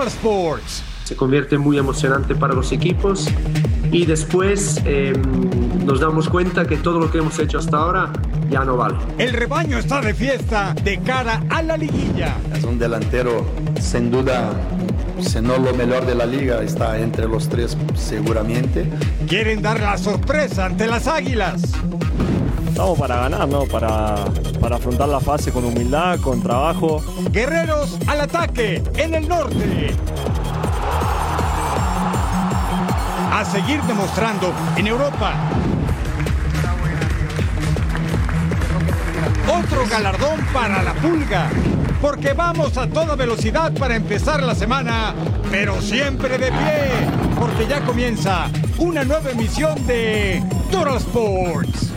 Total Sports. Se convierte muy emocionante para los equipos y después eh, nos damos cuenta que todo lo que hemos hecho hasta ahora ya no vale. El rebaño está de fiesta de cara a la liguilla. Es un delantero sin duda, si no lo mejor de la liga, está entre los tres seguramente. Quieren dar la sorpresa ante las Águilas. Estamos para ganar, ¿no? Para, para afrontar la fase con humildad, con trabajo. Guerreros al ataque en el norte. A seguir demostrando en Europa. Otro galardón para la pulga. Porque vamos a toda velocidad para empezar la semana, pero siempre de pie. Porque ya comienza una nueva emisión de Total Sports.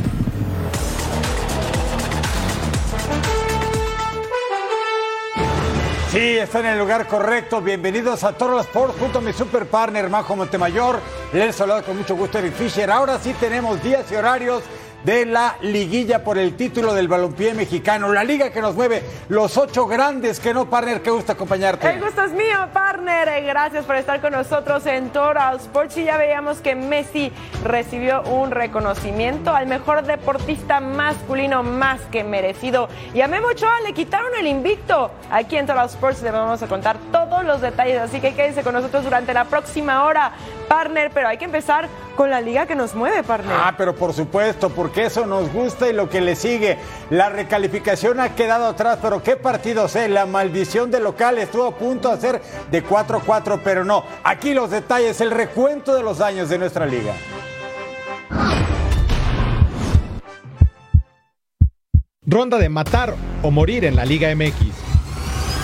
Sí, está en el lugar correcto. Bienvenidos a Total Sports junto a mi super partner Majo Montemayor. Les saludo con mucho gusto Eric Fisher. Ahora sí tenemos días y horarios de la liguilla por el título del balompié mexicano. La liga que nos mueve los ocho grandes. Que no, partner, qué gusto acompañarte. El gusto es mío, partner. Gracias por estar con nosotros en Total Sports. Y ya veíamos que Messi recibió un reconocimiento al mejor deportista masculino más que merecido. Y a Memo Ochoa le quitaron el invicto. Aquí en Total Sports le vamos a contar todos los detalles. Así que quédense con nosotros durante la próxima hora, partner. Pero hay que empezar con la liga que nos mueve, partner. Ah, pero por supuesto, porque eso nos gusta y lo que le sigue. La recalificación ha quedado atrás, pero qué partidos, eh. La maldición de local estuvo a punto de hacer de 4-4, pero no. Aquí los detalles, el recuento de los años de nuestra liga. Ronda de matar o morir en la Liga MX.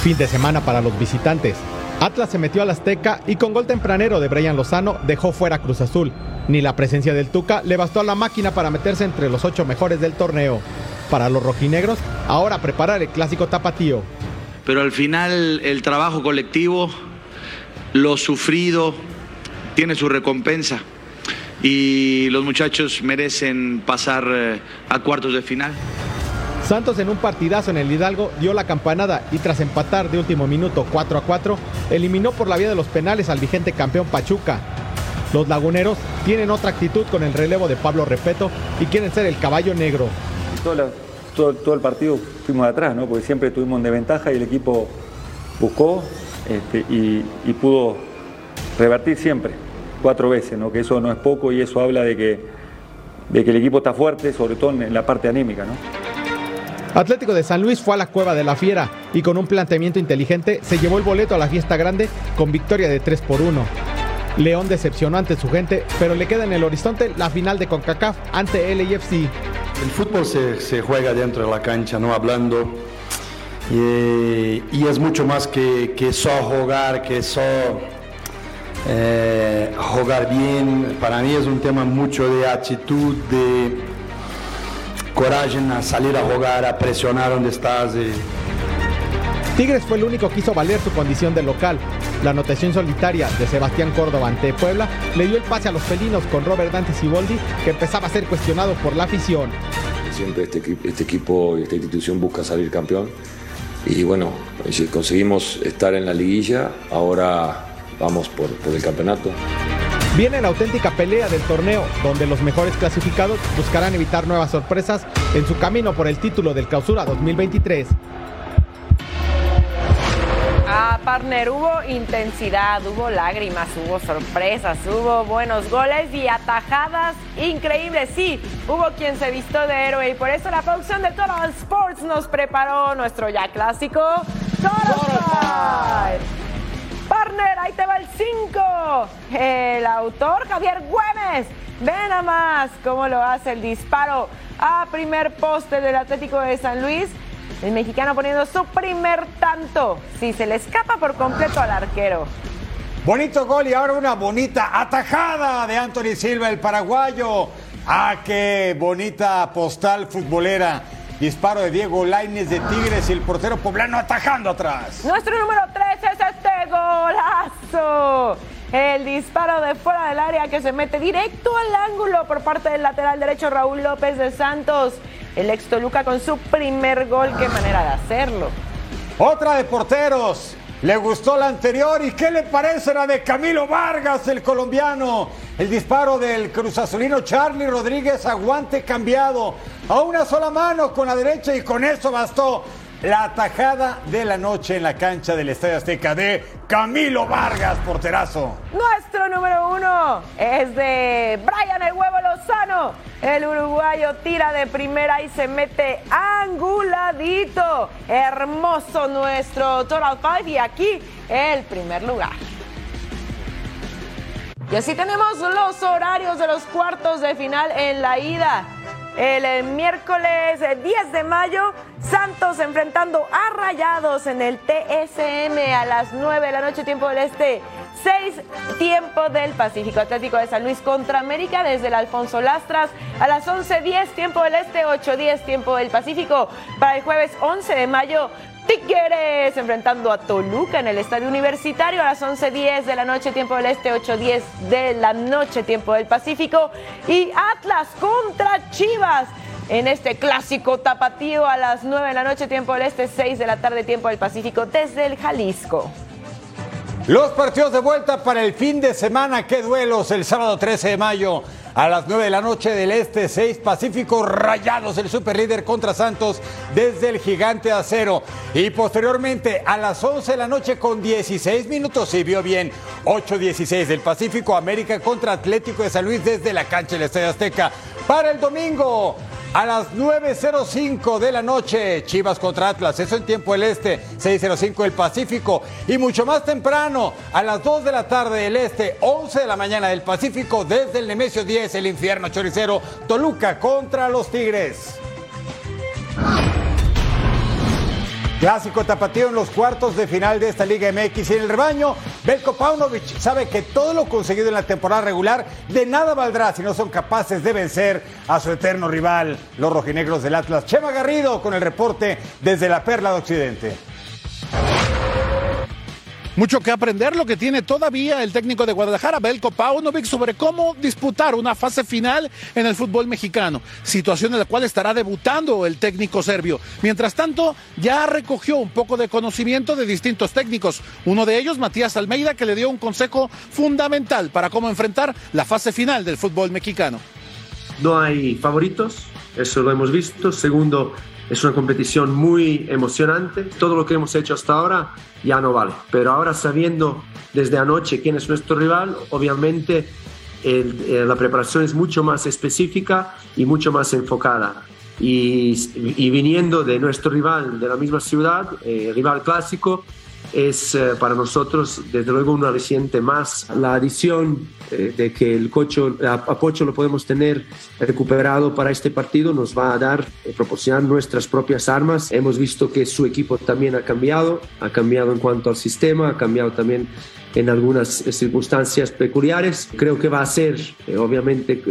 Fin de semana para los visitantes. Atlas se metió al Azteca y con gol tempranero de Brian Lozano dejó fuera Cruz Azul. Ni la presencia del Tuca le bastó a la máquina para meterse entre los ocho mejores del torneo. Para los rojinegros, ahora preparar el clásico tapatío. Pero al final el trabajo colectivo, lo sufrido, tiene su recompensa. Y los muchachos merecen pasar eh, a cuartos de final. Santos en un partidazo en el Hidalgo dio la campanada y tras empatar de último minuto 4 a 4, eliminó por la vía de los penales al vigente campeón Pachuca. Los laguneros tienen otra actitud con el relevo de Pablo Repeto y quieren ser el caballo negro. Todo, el partido fuimos de atrás, ¿no? porque siempre estuvimos en desventaja y el equipo buscó este, y, y pudo revertir siempre, cuatro veces, ¿no? que eso no es poco y eso habla de que, de que el equipo está fuerte, sobre todo en la parte anímica. ¿no? Atlético de San Luis fue a la cueva de la fiera y con un planteamiento inteligente se llevó el boleto a la fiesta grande con victoria de 3 por 1. León decepcionó ante su gente, pero le queda en el horizonte la final de CONCACAF ante LAFC. El fútbol se, juega dentro de la cancha, no hablando. Y, y es mucho más que, que jugar, que eh, jugar bien. Para mí es un tema mucho de actitud, de coraje a salir a jugar, a presionar donde estás. eh. Tigres fue el único que hizo valer su condición de local. La anotación solitaria de Sebastián Córdoba ante Puebla le dio el pase a los felinos con Robert Dante Siboldi, que empezaba a ser cuestionado por la afición. Siempre este, este equipo y esta institución busca salir campeón. Y bueno, si conseguimos estar en la liguilla, ahora vamos por, por el campeonato. Viene la auténtica pelea del torneo, donde los mejores clasificados buscarán evitar nuevas sorpresas en su camino por el título del Clausura 2023. Ah, partner, hubo intensidad, hubo lágrimas, hubo sorpresas, hubo buenos goles y atajadas increíbles. Sí, hubo quien se vistió de héroe y por eso la producción de Total Sports nos preparó nuestro ya clásico Total Five. Ahí te va el 5. El autor Javier Güemes. Ven a más cómo lo hace el disparo a primer poste del Atlético de San Luis. El mexicano poniendo su primer tanto. Si se le escapa por completo al arquero. Bonito gol y ahora una bonita atajada de Anthony Silva, el paraguayo. Ah, qué bonita postal futbolera. Disparo de Diego Lainez de Tigres y el portero poblano atajando atrás. Nuestro número 3 es este golazo. El disparo de fuera del área que se mete directo al ángulo por parte del lateral derecho Raúl López de Santos. El ex Toluca con su primer gol. Qué manera de hacerlo. Otra de porteros. Le gustó la anterior y ¿qué le parece la de Camilo Vargas, el colombiano? El disparo del cruzazulino Charlie Rodríguez, aguante cambiado a una sola mano con la derecha y con eso bastó la atajada de la noche en la cancha del Estadio Azteca de Camilo Vargas, porterazo. Nuestro número uno es de Brian El Huevo Lozano. El uruguayo tira de primera y se mete anguladito. Hermoso nuestro Total Five y aquí el primer lugar. Y así tenemos los horarios de los cuartos de final en la ida. El miércoles 10 de mayo, Santos enfrentando a Rayados en el TSM a las 9 de la noche, tiempo del Este. 6 tiempo del Pacífico Atlético de San Luis contra América desde el Alfonso Lastras a las 11.10 tiempo del Este, 8.10 tiempo del Pacífico. Para el jueves 11 de mayo, Tigres enfrentando a Toluca en el Estadio Universitario a las 11.10 de la noche, tiempo del Este, 8.10 de la noche, tiempo del Pacífico. Y Atlas contra Chivas en este clásico tapatío a las 9 de la noche, tiempo del Este, 6 de la tarde, tiempo del Pacífico, desde el Jalisco. Los partidos de vuelta para el fin de semana, qué duelos el sábado 13 de mayo a las 9 de la noche del Este, 6 Pacífico Rayados, el superlíder contra Santos desde el Gigante Acero. Y posteriormente a las 11 de la noche con 16 minutos, si vio bien, 8-16 del Pacífico América contra Atlético de San Luis desde la cancha del Estadio Azteca. Para el domingo, a las 9.05 de la noche, Chivas contra Atlas, eso en tiempo del Este, 6.05 el Pacífico. Y mucho más temprano, a las 2 de la tarde del Este, 11 de la mañana del Pacífico, desde el Nemesio 10, el infierno choricero, Toluca contra los Tigres. Clásico tapatío en los cuartos de final de esta Liga MX y en el rebaño, Belko Paunovic sabe que todo lo conseguido en la temporada regular de nada valdrá si no son capaces de vencer a su eterno rival, los rojinegros del Atlas. Chema Garrido con el reporte desde la Perla de Occidente. Mucho que aprender lo que tiene todavía el técnico de Guadalajara, Belko Paunovic, sobre cómo disputar una fase final en el fútbol mexicano, situación en la cual estará debutando el técnico serbio. Mientras tanto, ya recogió un poco de conocimiento de distintos técnicos, uno de ellos Matías Almeida, que le dio un consejo fundamental para cómo enfrentar la fase final del fútbol mexicano. No hay favoritos, eso lo hemos visto. Segundo, es una competición muy emocionante. Todo lo que hemos hecho hasta ahora ya no vale. Pero ahora sabiendo desde anoche quién es nuestro rival, obviamente eh, la preparación es mucho más específica y mucho más enfocada. Y, viniendo de nuestro rival de la misma ciudad, eh, rival clásico, es eh, para nosotros desde luego una reciente más. La adición eh, de que el cocho, lo podemos tener recuperado para este partido nos va a dar, eh, proporcionar nuestras propias armas. Hemos visto que su equipo también ha cambiado, ha cambiado en cuanto al sistema, ha cambiado también en algunas circunstancias peculiares. Creo que va a ser, obviamente,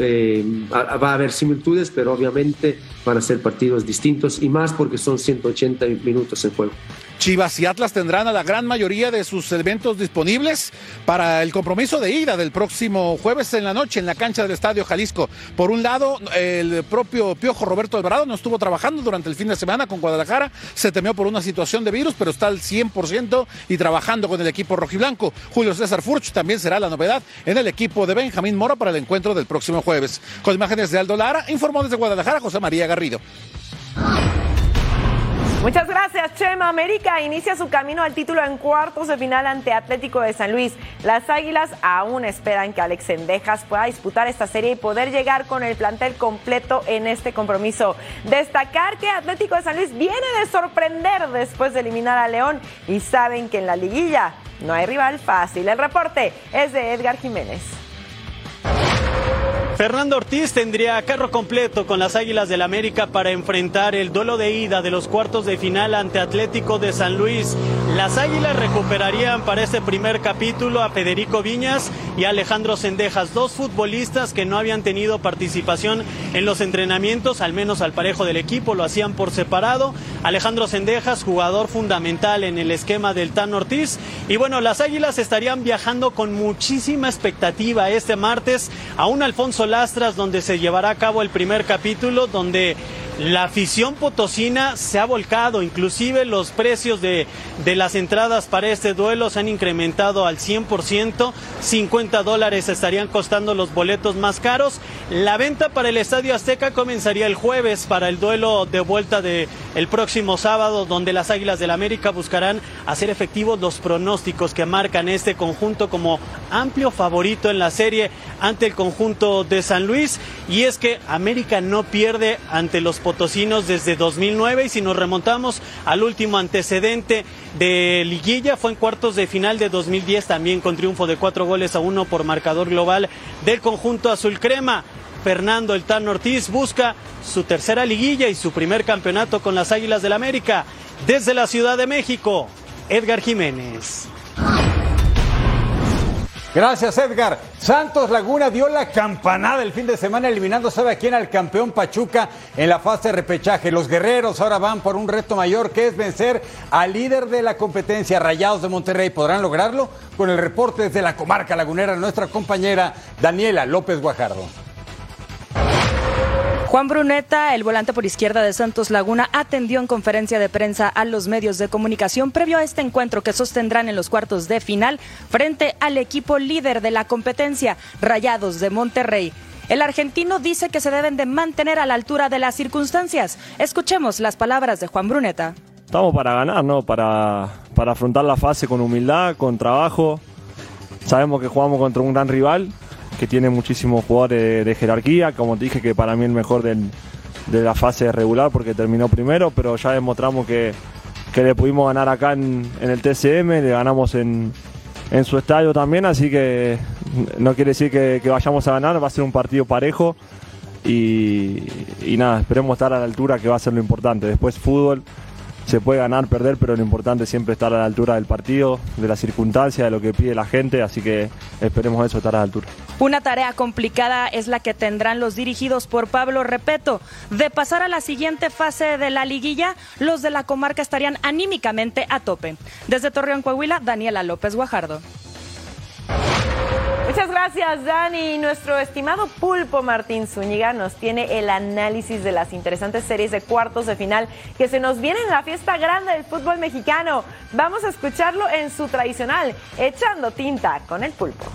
va a haber similitudes, pero obviamente van a ser partidos distintos y más porque son 180 minutos en juego. Chivas y Atlas tendrán a la gran mayoría de sus elementos disponibles para el compromiso de ida del próximo jueves en la noche en la cancha del Estadio Jalisco. Por un lado, el propio Piojo Roberto Alvarado no estuvo trabajando durante el fin de semana con Guadalajara, se temió por una situación de virus, pero está al 100% y trabajando con el equipo rojiblanco. Julio César Furch también será la novedad en el equipo de Benjamín Mora para el encuentro del próximo jueves. Con imágenes de Aldo Lara, informó desde Guadalajara José María Garrido. Muchas gracias, Chema. América inicia su camino al título en cuartos de final ante Atlético de San Luis. Las Águilas aún esperan que Alex Endejas pueda disputar esta serie y poder llegar con el plantel completo en este compromiso. Destacar que Atlético de San Luis viene de sorprender después de eliminar a León y saben que en la liguilla no hay rival fácil. El reporte es de Edgar Jiménez. Fernando Ortiz tendría carro completo con las Águilas del América para enfrentar el duelo de ida de los cuartos de final ante Atlético de San Luis. Las Águilas recuperarían para este primer capítulo a Federico Viñas y Alejandro Sendejas, dos futbolistas que no habían tenido participación en los entrenamientos, al menos al parejo del equipo, lo hacían por separado. Alejandro Sendejas, jugador fundamental en el esquema del Tan Ortiz. Y bueno, las Águilas estarían viajando con muchísima expectativa este martes a un Alfonso Lastras donde se llevará a cabo el primer capítulo, donde la afición potosina se ha volcado, inclusive los precios de, de, las entradas para este duelo se han incrementado al 100%, 50 dólares estarían costando los boletos más caros. La venta para el Estadio Azteca comenzaría el jueves para el duelo de vuelta de próximo sábado, donde las Águilas del América buscarán hacer efectivos los pronósticos que marcan este conjunto como amplio favorito en la serie ante el conjunto de San Luis. Y es que América no pierde ante los potosinos desde 2009 y si nos remontamos al último antecedente de liguilla fue en cuartos de final de 2010 también con triunfo de cuatro goles a uno por marcador global del conjunto azul crema. Fernando El Tan Ortiz busca su tercera liguilla y su primer campeonato con las Águilas del América. Desde la Ciudad de México, Edgar Jiménez. Gracias, Edgar. Santos Laguna dio la campanada el fin de semana eliminando, ¿sabe a quién? Al campeón Pachuca en la fase de repechaje. Los guerreros ahora van por un reto mayor que es vencer al líder de la competencia, Rayados de Monterrey. ¿Podrán lograrlo? Con el reporte desde la comarca lagunera, nuestra compañera Daniela López Guajardo. Juan Bruneta, el volante por izquierda de Santos Laguna, atendió en conferencia de prensa a los medios de comunicación previo a este encuentro que sostendrán en los cuartos de final frente al equipo líder de la competencia, Rayados de Monterrey. El argentino dice que se deben de mantener a la altura de las circunstancias. Escuchemos las palabras de Juan Bruneta. Estamos para ganar, ¿no? Para, para afrontar la fase con humildad, con trabajo. Sabemos que jugamos contra un gran rival, que tiene muchísimos jugadores de, jerarquía, como te dije que para mí el mejor del, de la fase regular porque terminó primero, pero ya demostramos que, que le pudimos ganar acá en, el TCM, le ganamos en, en, su estadio también, así que no quiere decir que, que, vayamos a ganar, va a ser un partido parejo y, y nada, esperemos estar a la altura que va a ser lo importante. Después fútbol se puede ganar, perder, pero lo importante es siempre estar a la altura del partido, de la circunstancia, de lo que pide la gente, así que esperemos eso, estar a la altura. Una tarea complicada es la que tendrán los dirigidos por Pablo Repeto. De pasar a la siguiente fase de la liguilla, los de la comarca estarían anímicamente a tope. Desde Torreón, Coahuila, Daniela López Guajardo. Muchas gracias, Dani. Nuestro estimado Pulpo Martín Zúñiga nos tiene el análisis de las interesantes series de cuartos de final que se nos viene en la fiesta grande del fútbol mexicano. Vamos a escucharlo en su tradicional Echando Tinta con el Pulpo.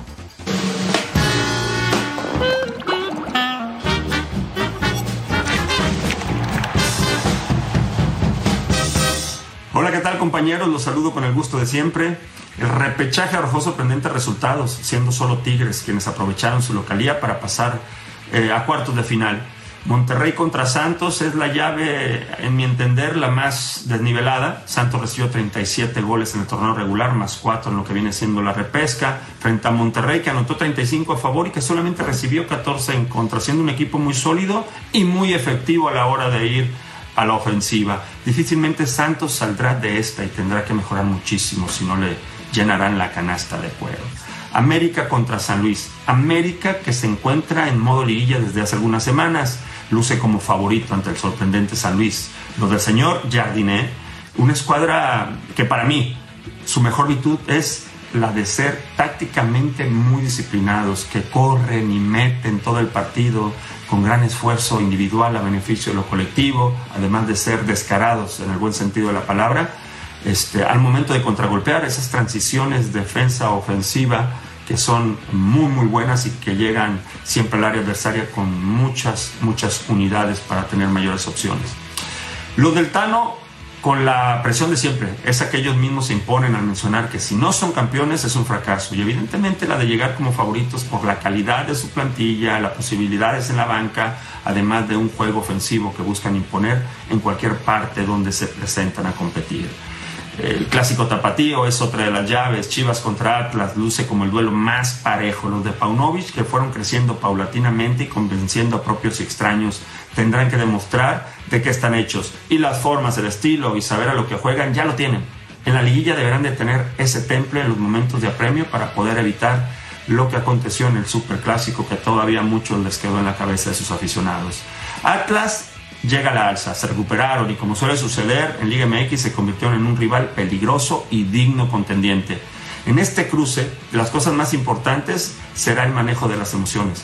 Hola, ¿qué tal compañeros? Los saludo con el gusto de siempre. El repechaje arrojó sorprendentes resultados, siendo solo Tigres quienes aprovecharon su localía para pasar eh, a cuartos de final. Monterrey contra Santos es la llave, en mi entender, la más desnivelada. Santos recibió 37 goles en el torneo regular, más 4 en lo que viene siendo la repesca, frente a Monterrey que anotó 35 a favor y que solamente recibió 14 en contra, siendo un equipo muy sólido y muy efectivo a la hora de ir a la ofensiva. Difícilmente Santos saldrá de esta y tendrá que mejorar muchísimo si no le llenarán la canasta de juego. América contra San Luis. América que se encuentra en modo liguilla desde hace algunas semanas, luce como favorito ante el sorprendente San Luis. Lo del señor Jardiné, una escuadra que para mí su mejor virtud es la de ser tácticamente muy disciplinados, que corren y meten todo el partido con gran esfuerzo individual a beneficio de lo colectivo, además de ser descarados en el buen sentido de la palabra este, al momento de contragolpear esas transiciones defensa-ofensiva que son muy muy buenas y que llegan siempre al área adversaria con muchas muchas unidades para tener mayores opciones. Los del Tano con la presión de siempre, es que ellos mismos se imponen al mencionar que si no son campeones es un fracaso y evidentemente la de llegar como favoritos por la calidad de su plantilla, las posibilidades en la banca, además de un juego ofensivo que buscan imponer en cualquier parte donde se presentan a competir. El clásico tapatío es otra de las llaves. Chivas contra Atlas luce como el duelo más parejo. Los de Paunovic, que fueron creciendo paulatinamente y convenciendo a propios y extraños, tendrán que demostrar de qué están hechos. Y las formas, el estilo y saber a lo que juegan ya lo tienen. En la liguilla deberán de tener ese temple en los momentos de apremio para poder evitar lo que aconteció en el superclásico que todavía muchos les quedó en la cabeza de sus aficionados. Atlas llega la alza, se recuperaron y como suele suceder en Liga MX se convirtieron en un rival peligroso y digno contendiente. En este cruce, las cosas más importantes será el manejo de las emociones.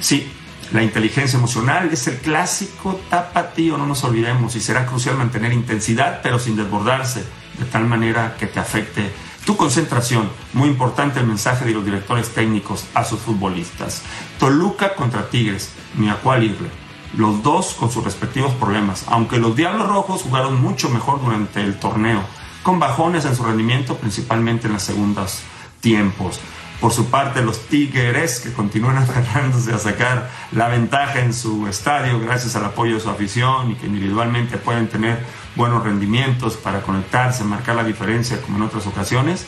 Sí, La inteligencia emocional es el clásico tapatío, no nos olvidemos, y será crucial mantener intensidad, pero sin desbordarse, de tal manera que te afecte tu concentración. Muy importante el mensaje de los directores técnicos a sus futbolistas. Toluca contra Tigres, ni a cuál irle. Los dos con sus respectivos problemas, aunque los Diablos Rojos jugaron mucho mejor durante el torneo, con bajones en su rendimiento, principalmente en las segundas tiempos. Por su parte, los Tigres, que continúan aferrándose a sacar la ventaja en su estadio gracias al apoyo de su afición y que individualmente pueden tener buenos rendimientos para conectarse, marcar la diferencia como en otras ocasiones.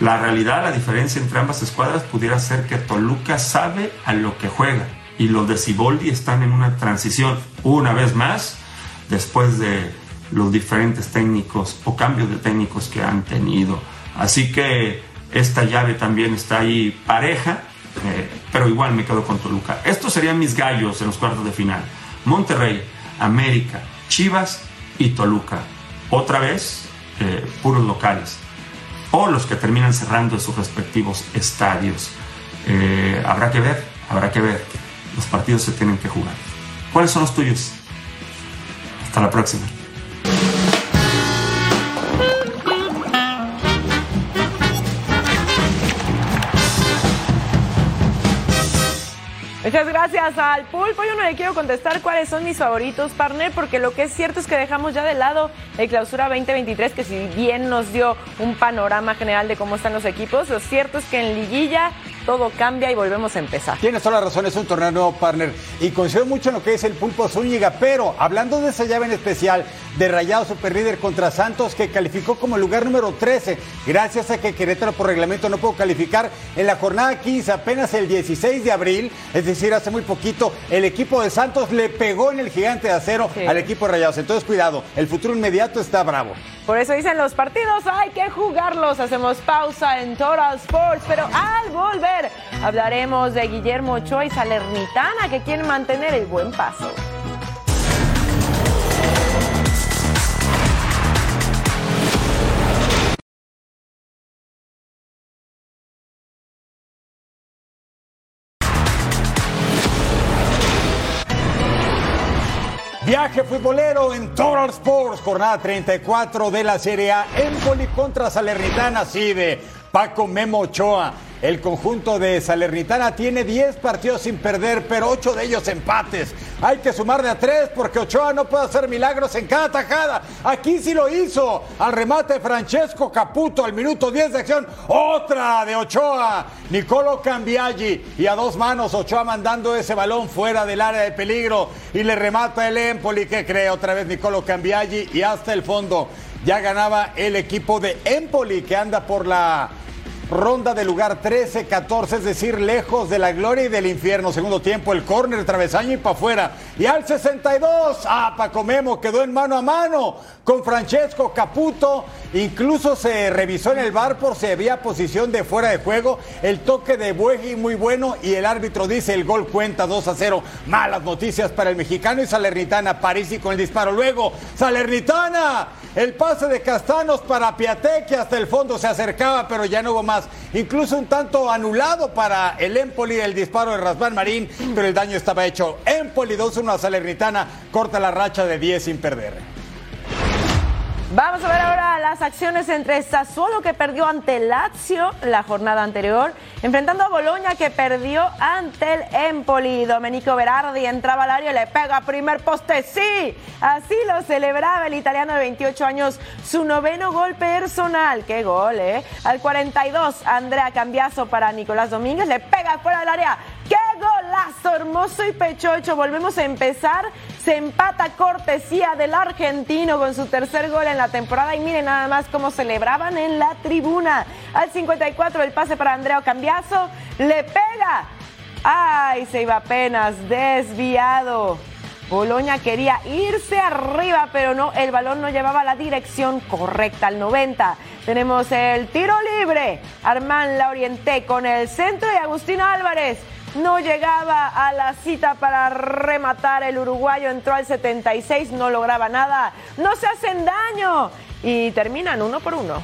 La realidad, la diferencia entre ambas escuadras pudiera ser que Toluca sabe a lo que juega y los de Ciboldi están en una transición una vez más después de los diferentes técnicos o cambios de técnicos que han tenido. Así que esta llave también está ahí pareja, eh, pero igual me quedo con Toluca. Estos serían mis gallos en los cuartos de final. Monterrey, América, Chivas y Toluca. Otra vez, eh, puros locales. O los que terminan cerrando en sus respectivos estadios. Eh, habrá que ver, habrá que ver. Los partidos se tienen que jugar. ¿Cuáles son los tuyos? Hasta la próxima. Muchas gracias al pulpo. Yo no le quiero contestar cuáles son mis favoritos, partner, porque lo que es cierto es que dejamos ya de lado el clausura 2023, que si bien nos dio un panorama general de cómo están los equipos, lo cierto es que en liguilla todo cambia y volvemos a empezar. Tienes toda la razón, es un torneo nuevo, partner. Y coincido mucho en lo que es el Pulpo Zúñiga, pero hablando de esa llave en especial de Rayado Superlíder contra Santos, que calificó como lugar número 13, gracias a que Querétaro por reglamento no pudo calificar en la jornada 15, apenas el 16 de abril, es decir, hace muy poquito, el equipo de Santos le pegó en el gigante de acero Sí. al equipo de Rayados. Entonces, cuidado, el futuro inmediato está bravo. Por eso dicen los partidos, hay que jugarlos. Hacemos pausa en Total Sports, pero al volver hablaremos de Guillermo Ochoa y Salernitana que quieren mantener el buen paso. Viaje futbolero en Total Sports, jornada 34 de la Serie A. Empoli contra Salernitana, sí, de Paco Memo Ochoa. El conjunto de Salernitana tiene 10 partidos sin perder, pero 8 de ellos empates. Hay que sumar de a 3 porque Ochoa no puede hacer milagros en cada tajada. Aquí sí lo hizo. Al remate Francesco Caputo al minuto 10 de acción. Otra de Ochoa. Nicolo Cambiaggi. Y a dos manos Ochoa mandando ese balón fuera del área de peligro. Y le remata el Empoli que cree otra vez Nicolo Cambiaggi. Y hasta el fondo ya ganaba el equipo de Empoli que anda por la ronda de lugar 13-14, es decir, lejos de la gloria y del infierno. Segundo tiempo, el córner, travesaño y para afuera. Y al 62, ah, Paco Memo quedó en mano a mano con Francesco Caputo. Incluso se revisó en el bar por si había posición de fuera de juego. El toque de Buegi muy bueno y el árbitro dice el gol cuenta 2 a 0. Malas noticias para el mexicano y Salernitana. Parisi con el disparo. Luego, Salernitana. El pase de Castanos para Piatek que hasta el fondo se acercaba, pero ya no hubo más. Incluso un tanto anulado para el Empoli el disparo de Rasván Marín, pero el daño estaba hecho. Empoli 2-1 a Salernitana, corta la racha de 10 sin perder. Vamos a ver ahora las acciones entre Sassuolo que perdió ante Lazio la jornada anterior, enfrentando a Boloña que perdió ante el Empoli. Domenico Berardi entraba al área y le pega primer poste, sí. Así lo celebraba el italiano de 28 años, su noveno gol personal. Qué gol, ¿eh? Al 42, Andrea Cambiaso para Nicolás Domínguez, le pega fuera del área. Hermoso y pechocho. Volvemos a empezar. Se empata cortesía del argentino con su tercer gol en la temporada. Y miren nada más cómo celebraban en la tribuna. Al 54 el pase para Andrea Cambiaso. Le pega. ¡Ay! Se iba apenas desviado. Boloña quería irse arriba, pero no, el balón no llevaba la dirección correcta al 90. Tenemos el tiro libre. Armán la orienté con el centro y Agustín Álvarez no llegaba a la cita para rematar. El uruguayo entró al 76, no lograba nada. No se hacen daño y terminan uno por uno.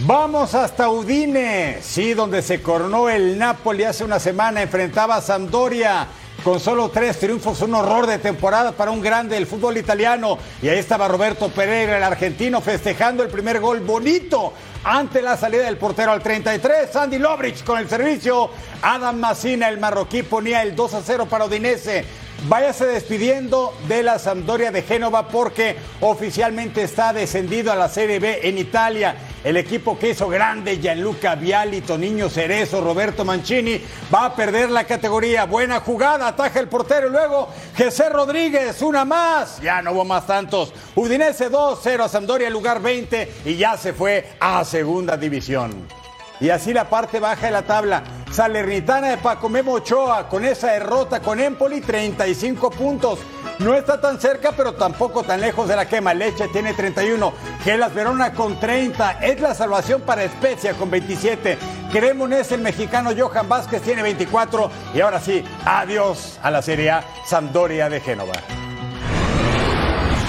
Vamos hasta Udine, sí, donde se coronó el Napoli hace una semana, enfrentaba a Sampdoria. Con solo tres triunfos, un horror de temporada para un grande del fútbol italiano. Y ahí estaba Roberto Pereira, el argentino, festejando el primer gol bonito ante la salida del portero al 33. Sandy Lobrich con el servicio. Adam Massina, el marroquí, ponía el 2 a 0 para Udinese. Váyase despidiendo de la Sampdoria de Génova porque oficialmente está descendido a la Serie B en Italia. El equipo que hizo grande, Gianluca Viali, Toniño Cerezo, Roberto Mancini, va a perder la categoría. Buena jugada, ataja el portero y luego José Rodríguez, una más. Ya no hubo más tantos. Udinese 2-0 a Sampdoria, lugar 20 y ya se fue a segunda división. Y así la parte baja de la tabla. Salernitana de Paco Memo Ochoa con esa derrota con Empoli, 35 puntos. No está tan cerca, pero tampoco tan lejos de la quema. Leche tiene 31. Gelas Verona con 30. Es la salvación para Especia con 27. Cremonés, el mexicano Johan Vázquez tiene 24. Y ahora sí, adiós a la Serie A Sampdoria de Génova.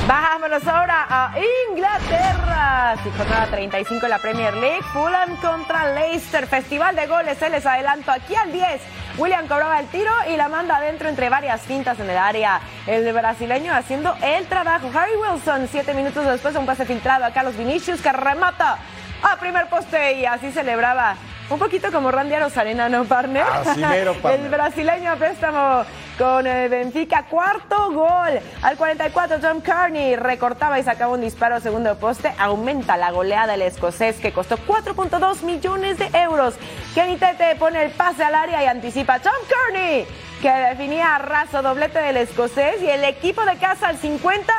Vámonos ahora a Inglaterra. Sí, jornada 35 en la Premier League. Fulham contra Leicester. Festival de goles. Se les adelanto aquí al 10. William cobraba el tiro y la manda adentro entre varias fintas en el área. El brasileño haciendo el trabajo. Harry Wilson, siete minutos después, un pase filtrado a Carlos Vinicius que remata a primer poste y así celebraba. Un poquito como Randy Arozarena, ¿no, partner? Así mero, partner. El brasileño a préstamo con el Benfica, cuarto gol. Al 44, John Carney recortaba y sacaba un disparo segundo poste. Aumenta la goleada del escocés que costó 4.2 millones de euros. Kenny Tete pone el pase al área y anticipa John Carney, que definía a raso doblete del escocés. Y el equipo de casa al 50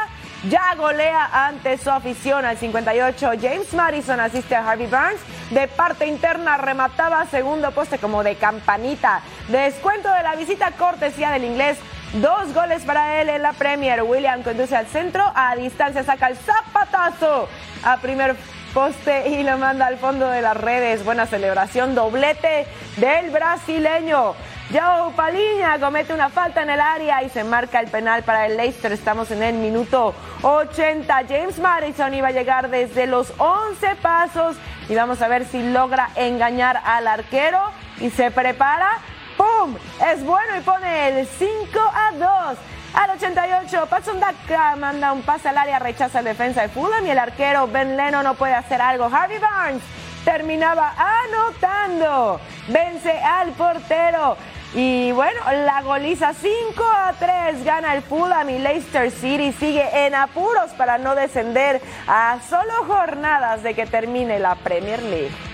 ya golea ante su afición al 58. James Madison asiste a Harvey Barnes. De parte interna remataba segundo poste como de campanita. Descuento de la visita cortesía del inglés. Dos goles para él en la Premier. William conduce al centro. A distancia saca el zapatazo a primer poste y lo manda al fondo de las redes. Buena celebración. Doblete del brasileño. Joe Paliña comete una falta en el área y se marca el penal para el Leicester. Estamos en el minuto 80. James Madison iba a llegar desde los 11 pasos y vamos a ver si logra engañar al arquero y se prepara. ¡Pum! Es bueno y pone el 5 a 2. Al 88, Patson Daka manda un pase al área, rechaza el defensa de Fulham y el arquero Ben Leno no puede hacer algo. Harvey Barnes terminaba anotando. Vence al portero. Y bueno, la goliza 5 a 3 gana el Fulham y Leicester City sigue en apuros para no descender a solo jornadas de que termine la Premier League.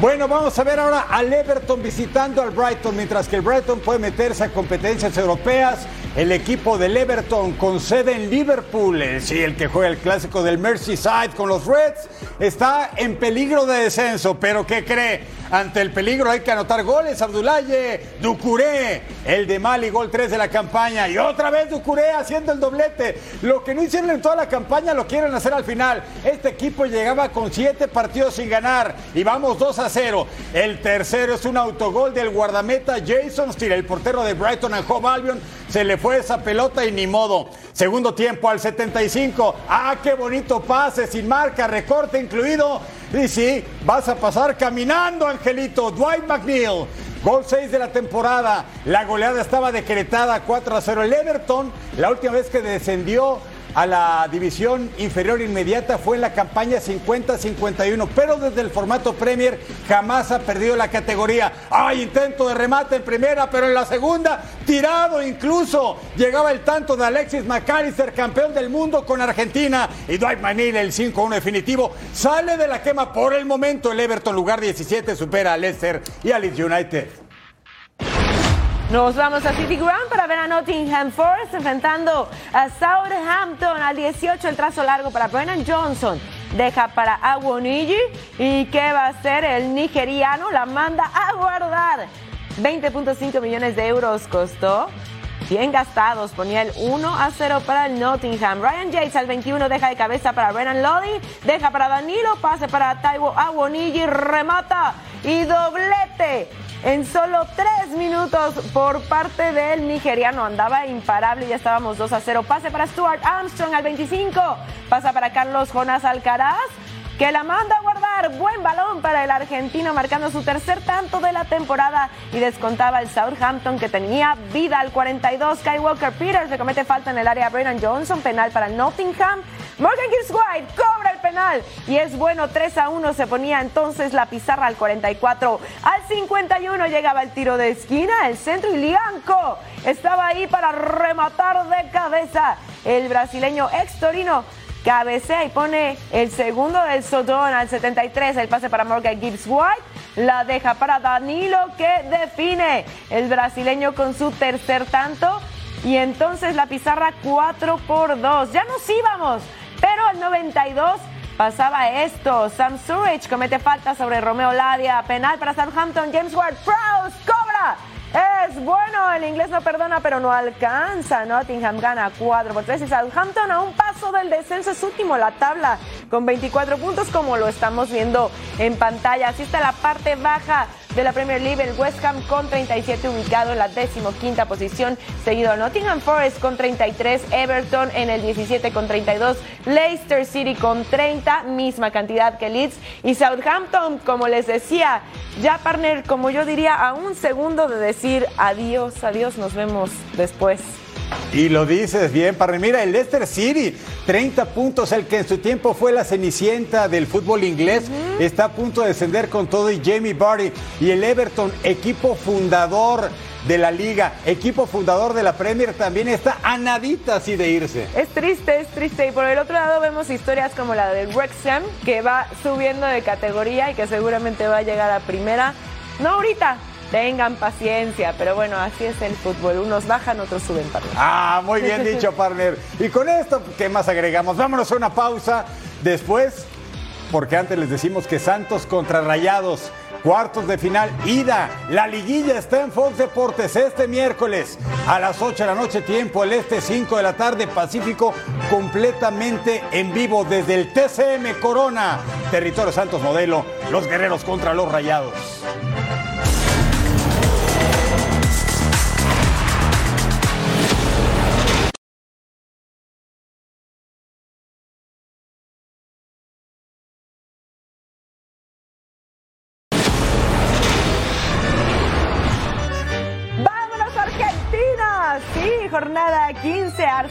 Bueno, vamos a ver ahora al Everton visitando al Brighton, mientras que el Brighton puede meterse a competencias europeas. El equipo del Everton con sede en Liverpool, eh, sí, el que juega el clásico del Merseyside con los Reds, está en peligro de descenso. Pero ¿qué cree? Ante el peligro hay que anotar goles. Abdulaye, Ducuré, el de Mali, gol 3 de la campaña. Y otra vez Ducuré haciendo el doblete. Lo que no hicieron en toda la campaña lo quieren hacer al final. Este equipo llegaba con 7 partidos sin ganar. Y vamos 2 a 0. El tercero es un autogol del guardameta Jason Steele, el portero de Brighton and Hove Albion. Se le fue esa pelota y ni modo. Segundo tiempo al 75. Ah, qué bonito pase, sin marca, recorte incluido. Y sí, vas a pasar caminando, Angelito. Dwight McNeil. Gol 6 de la temporada. La goleada estaba decretada 4 a 0. El Everton, la última vez que descendió a la división inferior inmediata fue en la campaña 50-51, pero desde el formato Premier jamás ha perdido la categoría. Hay intento de remate en primera, pero en la segunda, tirado incluso. Llegaba el tanto de Alexis McAllister, campeón del mundo con Argentina, y Dwight Manil, el 5-1 definitivo, sale de la quema por el momento. El Everton, lugar 17, supera a Leicester y a Leeds United. Nos vamos a City Ground para ver a Nottingham Forest enfrentando a Southampton al 18 el trazo largo para Brennan Johnson. Deja para Awoniji y ¿qué va a hacer el nigeriano? La manda a guardar. 20.5 millones de euros costó. Bien gastados, ponía el 1 a 0 para Nottingham. Ryan Yates al 21 deja de cabeza para Brennan Lodi, deja para Danilo, pase para Taiwo Awoniji, remata y doblete en solo tres minutos por parte del nigeriano. Andaba imparable, ya estábamos 2 a 0. Pase para Stuart Armstrong al 25. Pasa para Carlos Jonas Alcaraz que la manda a guardar. Buen balón para el argentino, marcando su tercer tanto de la temporada y descontaba el Southampton que tenía vida al 42. Kyle Walker Peters le comete falta en el área a Brennan Johnson, penal para Nottingham. Morgan Gibbs White penal y es bueno 3 a 1. Se ponía entonces la pizarra al 44. Al 51 llegaba el tiro de esquina, el centro y Lianco estaba ahí para rematar de cabeza. El brasileño ex Torino cabecea y pone el segundo del Sodón al 73, el pase para Morgan Gibbs White, la deja para Danilo que define el brasileño con su tercer tanto y entonces la pizarra 4 por 2. Ya nos íbamos, pero al 92 pasaba esto. Sam Surridge comete falta sobre Romeo Ladia, penal para Southampton, James Ward-Prowse cobra es bueno, el inglés no perdona, pero no alcanza. Nottingham gana 4 por 3 y Southampton a un paso del descenso es último la tabla con 24 puntos como lo estamos viendo en pantalla. Así está la parte baja de la Premier League, el West Ham con 37 ubicado en la decimoquinta posición, seguido Nottingham Forest con 33, Everton en el 17 con 32, Leicester City con 30, misma cantidad que Leeds y Southampton, como les decía, ya partner, como yo diría, a un segundo de decir adiós, adiós, nos vemos después. Y lo dices bien, Parre. Mira, el Leicester City, 30 puntos, el que en su tiempo fue la cenicienta del fútbol inglés, está a punto de descender con todo y Jamie Barry. Y el Everton, equipo fundador de la liga, equipo fundador de la Premier, también está a nadita así de irse. Es triste, es triste. Y por el otro lado vemos historias como la del Wrexham, que va subiendo de categoría y que seguramente va a llegar a primera. No ahorita, Tengan paciencia, pero bueno, así es el fútbol. Unos bajan, otros suben, partner. Ah, muy bien dicho, partner. Y con esto, ¿qué más agregamos? Vámonos a una pausa. Después, porque antes les decimos que Santos contra Rayados, cuartos de final, ida. La liguilla está en Fox Deportes este miércoles a las 8 de la noche, tiempo el este, 5 de la tarde, Pacífico, completamente en vivo desde el TCM Corona, territorio Santos Modelo, los guerreros contra los Rayados.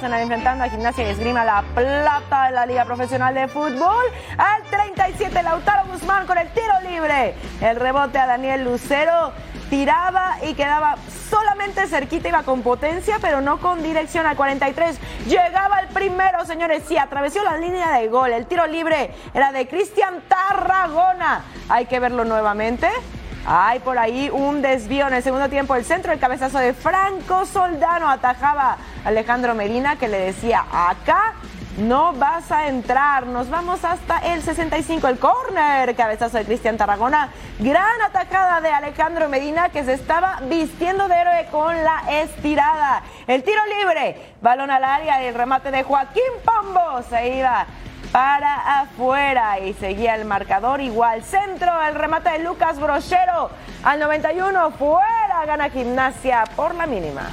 15, Arsenal enfrentando a Gimnasia y Esgrima la plata de la Liga Profesional de Fútbol. Al 37, Lautaro Guzmán con el tiro libre. El rebote a Daniel Lucero tiraba y quedaba solamente cerquita, iba con potencia, pero no con dirección al 43. Llegaba el primero, señores, sí, atravesó la línea de gol. El tiro libre era de Cristian Tarragona. Hay que verlo nuevamente. Hay por ahí un desvío en el segundo tiempo. El centro, el cabezazo de Franco Soldano atajaba a Alejandro Medina que le decía, acá no vas a entrar. Nos vamos hasta el 65, el córner, cabezazo de Cristian Tarragona. Gran atajada de Alejandro Medina que se estaba vistiendo de héroe con la estirada. El tiro libre, balón al área el remate de Joaquín Pombo se iba para afuera y seguía el marcador igual. Centro, el remate de Lucas Brochero al 91, fuera, gana gimnasia por la mínima.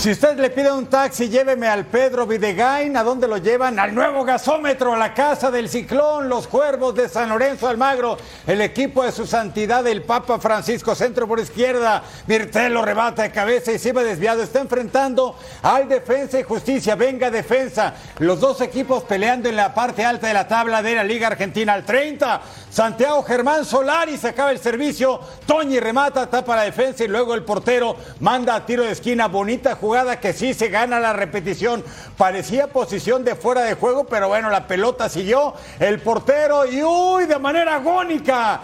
Si usted le pide un taxi, lléveme al Pedro Videgain. ¿A dónde lo llevan? Al nuevo gasómetro, a la casa del ciclón, los cuervos de San Lorenzo Almagro, el equipo de su santidad, el Papa Francisco, centro por izquierda. Mirtelo rebata de cabeza y se va desviado. Está enfrentando al Defensa y Justicia. Venga, Defensa. Los dos equipos peleando en la parte alta de la tabla de la Liga Argentina. Al 30, Santiago Germán Solari se acaba el servicio. Toñi remata, tapa la defensa y luego el portero manda a tiro de esquina. Bonita jugada que sí se gana la repetición. Parecía posición de fuera de juego, pero bueno, la pelota siguió. El portero y uy, de manera agónica.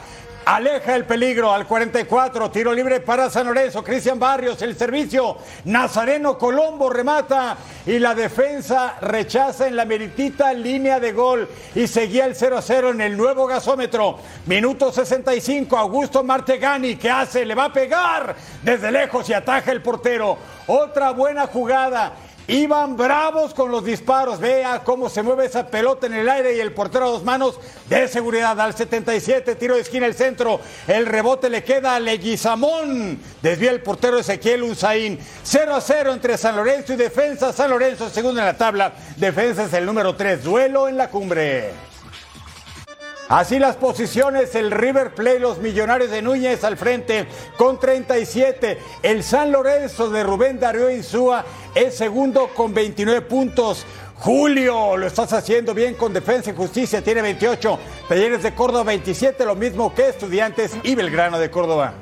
Aleja el peligro al 44, tiro libre para San Lorenzo, Cristian Barrios, el servicio, Nazareno Colombo remata y la defensa rechaza en la meritita línea de gol y seguía el 0 a 0 en el nuevo gasómetro. Minuto 65, Augusto Martegani, que hace? Le va a pegar desde lejos y ataja el portero. Otra buena jugada Iban bravos con los disparos. Vea cómo se mueve esa pelota en el aire y el portero a dos manos de seguridad al 77. Tiro de esquina el centro. El rebote le queda a Leguizamón. Desvía el portero Ezequiel Usain. 0 a 0 entre San Lorenzo y Defensa. San Lorenzo segundo en la tabla. Defensa es el número 3. Duelo en la cumbre. Así las posiciones, el River Plate, los Millonarios de Núñez al frente con 37. El San Lorenzo de Rubén Darío Insúa es segundo con 29 puntos. Julio, lo estás haciendo bien con Defensa y Justicia, tiene 28. Talleres de Córdoba 27, lo mismo que Estudiantes y Belgrano de Córdoba.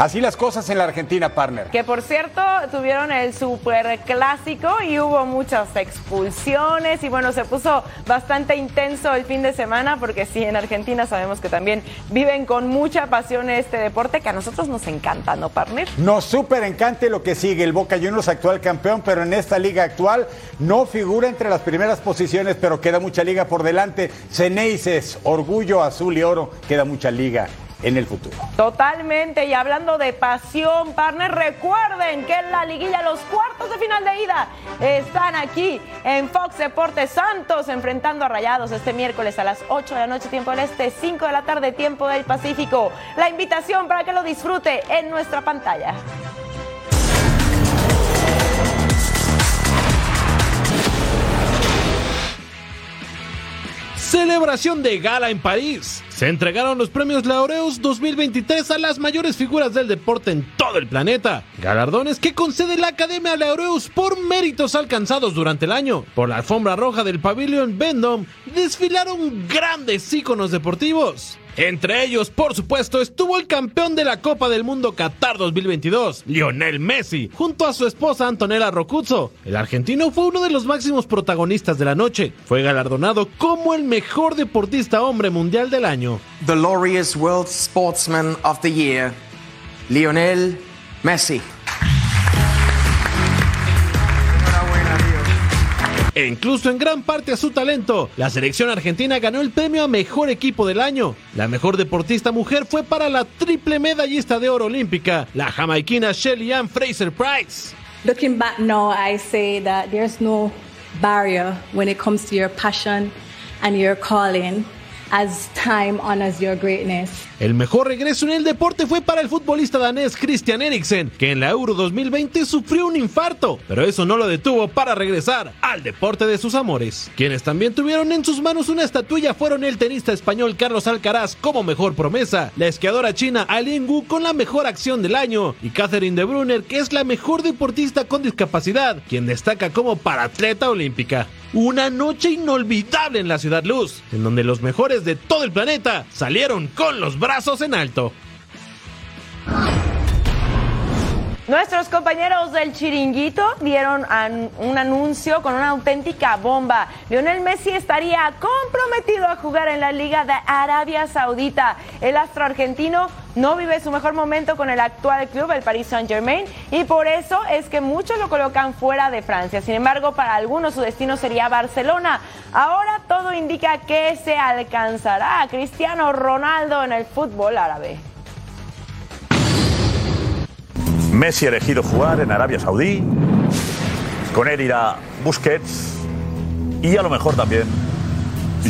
Así las cosas en la Argentina, partner. Que por cierto tuvieron el super clásico y hubo muchas expulsiones y bueno, se puso bastante intenso el fin de semana porque sí, en Argentina sabemos que también viven con mucha pasión este deporte que a nosotros nos encanta, ¿no, partner? Nos súper encanta lo que sigue. El Boca Juniors actual campeón, pero en esta liga actual no figura entre las primeras posiciones, pero queda mucha liga por delante. Ceneices, orgullo azul y oro, queda mucha liga en el futuro. Totalmente, y hablando de pasión, partner, recuerden que en la liguilla los cuartos de final de ida están aquí en Fox Deportes Santos enfrentando a Rayados este miércoles a las 8 de la noche tiempo del Este, 5 de la tarde tiempo del Pacífico. La invitación para que lo disfrute en nuestra pantalla. Celebración de gala en París. Se entregaron los premios Laureus 2023 a las mayores figuras del deporte en todo el planeta. Galardones que concede la Academia Laureus por méritos alcanzados durante el año. Por la alfombra roja del pabellón Vendom desfilaron grandes íconos deportivos. Entre ellos, por supuesto, estuvo el campeón de la Copa del Mundo Qatar 2022, Lionel Messi, junto a su esposa Antonella Rocuzzo. El argentino fue uno de los máximos protagonistas de la noche. Fue galardonado como el mejor deportista hombre mundial del año. The Laureus World Sportsman of the Year, Lionel Messi. E incluso en gran parte a su talento, la selección argentina ganó el premio a mejor equipo del año. La mejor deportista mujer fue para la triple medallista de oro olímpica, la jamaiquina Shelly Ann Fraser Price. Looking back now, I say that there's no barrier when it comes to your passion and your calling as time honors your greatness. El mejor regreso en el deporte fue para el futbolista danés Christian Eriksen, que en la Euro 2020 sufrió un infarto, pero eso no lo detuvo para regresar al deporte de sus amores. Quienes también tuvieron en sus manos una estatuilla fueron el tenista español Carlos Alcaraz como mejor promesa, la esquiadora china Alien Wu con la mejor acción del año y Catherine de Brunner, que es la mejor deportista con discapacidad, quien destaca como paratleta olímpica. Una noche inolvidable en la Ciudad Luz, en donde los mejores de todo el planeta salieron con los brazos en alto. Nuestros compañeros del Chiringuito dieron un anuncio con una auténtica bomba. Lionel Messi estaría comprometido a jugar en la Liga de Arabia Saudita. El astro argentino no vive su mejor momento con el actual club, el Paris Saint-Germain, y por eso es que muchos lo colocan fuera de Francia. Sin embargo, para algunos su destino sería Barcelona. Ahora todo indica que se alcanzará a Cristiano Ronaldo en el fútbol árabe. Messi ha elegido jugar en Arabia Saudí. Con él irá Busquets y a lo mejor también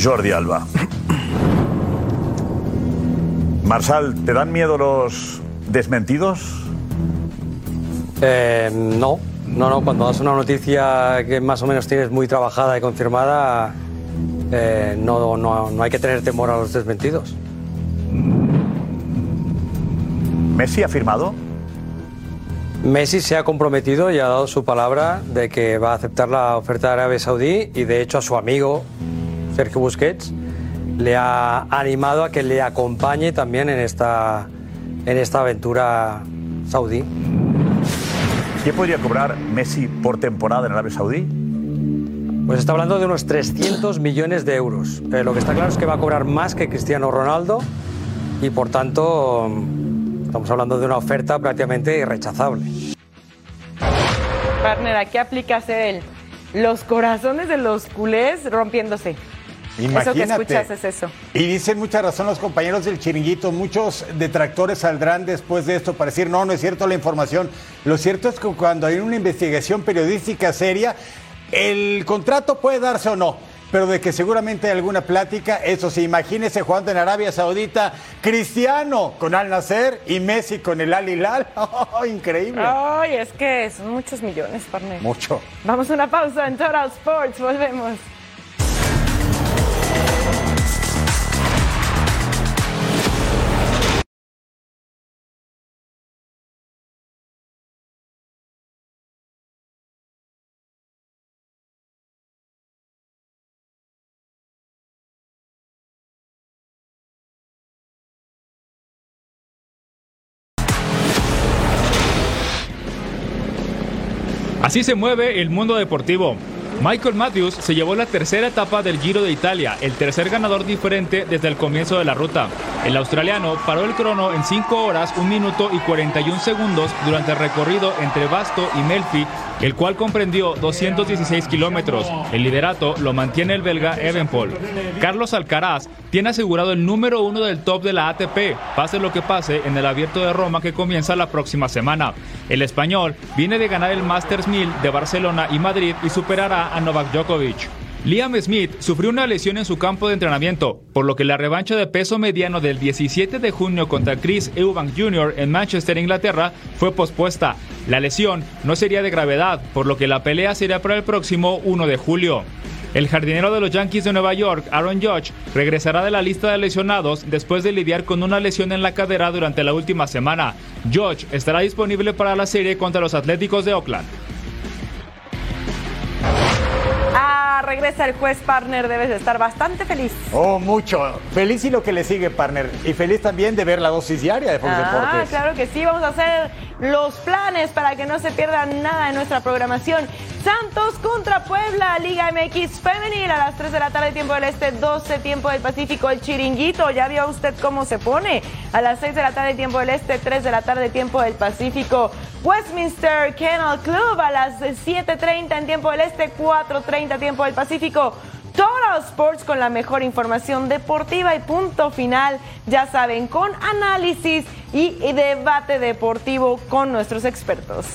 Jordi Alba. Marsal, ¿te dan miedo los desmentidos? Eh, no, no, no. Cuando das una noticia que más o menos tienes muy trabajada y confirmada, eh, no, no, no hay que tener temor a los desmentidos. ¿Messi ha firmado? Messi se ha comprometido y ha dado su palabra de que va a aceptar la oferta de Arabia Saudí y de hecho a su amigo Sergio Busquets le ha animado a que le acompañe también en esta, en esta aventura saudí. ¿Qué podría cobrar Messi por temporada en Arabia Saudí? Pues está hablando de unos 300 millones de euros. Eh, lo que está claro es que va a cobrar más que Cristiano Ronaldo y por tanto estamos hablando de una oferta prácticamente irrechazable. Partner, aquí aplica ser el los corazones de los culés rompiéndose. Eso que Imagínate. escuchas es eso. Y dicen mucha razón los compañeros del chiringuito, muchos detractores saldrán después de esto para decir, no, no es cierto la información. Lo cierto es que cuando hay una investigación periodística seria, el contrato puede darse o no, pero de que seguramente hay alguna plática, eso sí, imagínese jugando en Arabia Saudita, Cristiano con Al Nasser y Messi con el Al Hilal. Oh, increíble. Ay, es que son muchos millones, partner. Mucho. Vamos a una pausa en Total Sports, volvemos. Así se mueve el mundo deportivo. Michael Matthews se llevó la tercera etapa del Giro de Italia, el tercer ganador diferente desde el comienzo de la ruta. El australiano paró el crono en 5 horas, 1 minuto y 41 segundos durante el recorrido entre Basto y Melfi, el cual comprendió 216 kilómetros. El liderato lo mantiene el belga Evenpol. Carlos Alcaraz tiene asegurado el número uno del top de la ATP, pase lo que pase en el Abierto de Roma que comienza la próxima semana. El español viene de ganar el Masters 1000 de Barcelona y Madrid y superará a Novak Djokovic. Liam Smith sufrió una lesión en su campo de entrenamiento, por lo que la revancha de peso mediano del 17 de junio contra Chris Eubank Jr. en Manchester, Inglaterra, fue pospuesta. La lesión no sería de gravedad, por lo que la pelea será para el próximo 1 de julio. El jardinero de los Yankees de Nueva York, Aaron Judge, regresará de la lista de lesionados después de lidiar con una lesión en la cadera durante la última semana. Judge estará disponible para la serie contra los Atléticos de Oakland. Regresa el juez partner, debes de estar bastante feliz. Oh, mucho. Feliz y lo que le sigue, partner. Y feliz también de ver la dosis diaria de Fox Ah, Deportes. claro que sí, vamos a hacer los planes para que no se pierda nada de nuestra programación. Santos contra Puebla, Liga MX Femenil a las 3 de la tarde, tiempo del Este, 12 tiempo del Pacífico, el chiringuito, ya vio usted cómo se pone. A las 6 de la tarde, tiempo del Este, 3 de la tarde, tiempo del Pacífico, Westminster Kennel Club a las 7.30 en tiempo del Este, 4.30 tiempo del Pacífico. Total Sports con la mejor información deportiva y punto final, ya saben, con análisis y debate deportivo con nuestros expertos.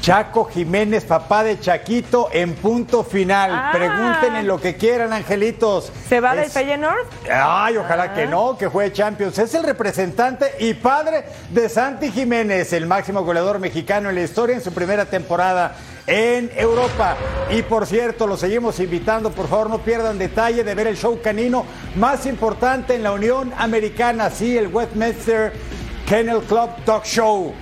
Chaco Jiménez, papá de Chaquito, en punto final. Ah. Pregúntenle lo que quieran, angelitos. ¿Se va del Es- Feyenoord? Ay, ojalá Ah. que no, que juegue Champions. Es el representante y padre de Santi Jiménez, el máximo goleador mexicano en la historia en su primera temporada en Europa. Y por cierto, los seguimos invitando, por favor no pierdan detalle de ver el show canino más importante en la Unión Americana, sí, el Westminster Kennel Club Talk Show.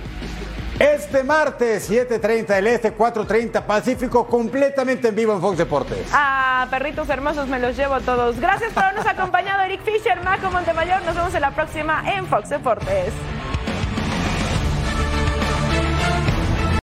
Este martes, 7.30 del Este, 4.30 Pacífico, completamente en vivo en Fox Deportes. Ah, perritos hermosos, me los llevo todos. Gracias por habernos acompañado, Eric Fisher, Marco Montemayor. Nos vemos en la próxima en Fox Deportes.